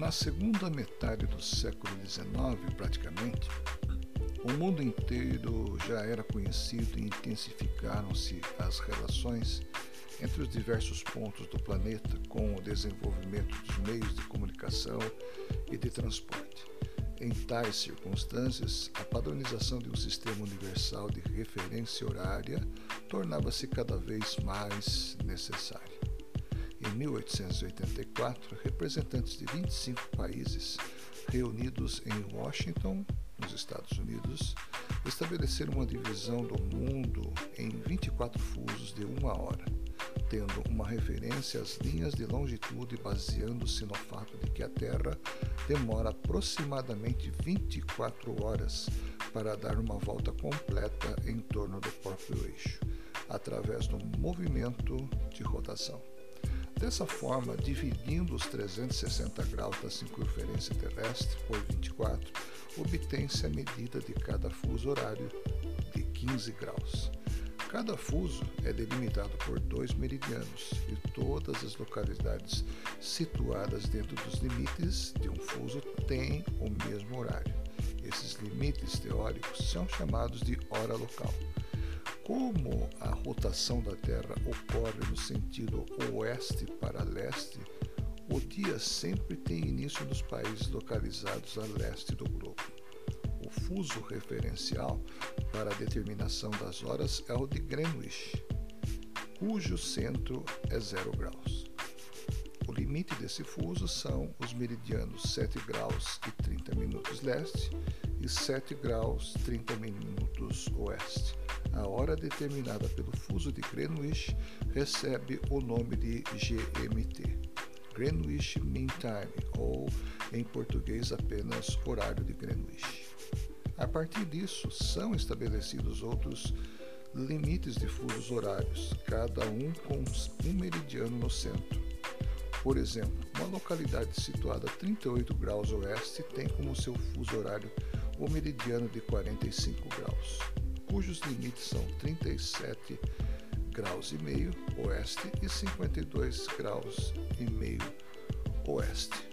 Na segunda metade do século XIX, praticamente, o mundo inteiro já era conhecido e intensificaram-se as relações entre os diversos pontos do planeta com o desenvolvimento dos meios de comunicação e de transporte. Em tais circunstâncias, a padronização de um sistema universal de referência horária tornava-se cada vez mais necessária. Em 1884, representantes de 25 países reunidos em Washington, nos Estados Unidos, estabeleceram uma divisão do mundo em 24 fusos de uma hora, tendo uma referência às linhas de longitude baseando-se no fato de que a Terra demora aproximadamente 24 horas para dar uma volta completa em torno do próprio eixo, através do movimento de rotação. Dessa forma, dividindo os 360 graus da circunferência terrestre por 24, obtém-se a medida de cada fuso horário de 15 graus. Cada fuso é delimitado por dois meridianos e todas as localidades situadas dentro dos limites de um fuso têm o mesmo horário. Esses limites teóricos são chamados de hora local. Como a rotação da Terra ocorre no sentido oeste para leste, o dia sempre tem início nos países localizados a leste do globo. O fuso referencial para a determinação das horas é o de Greenwich, cujo centro é zero graus. O limite desse fuso são os meridianos 7 graus e 30 minutos leste e 7 graus 30 minutos oeste. A hora determinada pelo fuso de Greenwich recebe o nome de GMT, Greenwich Mean Time, ou em português apenas horário de Greenwich. A partir disso, são estabelecidos outros limites de fusos horários, cada um com um meridiano no centro. Por exemplo, uma localidade situada a 38 graus oeste tem como seu fuso horário o meridiano de 45 graus, cujos limites são 37 graus e meio oeste e 52 graus e meio oeste.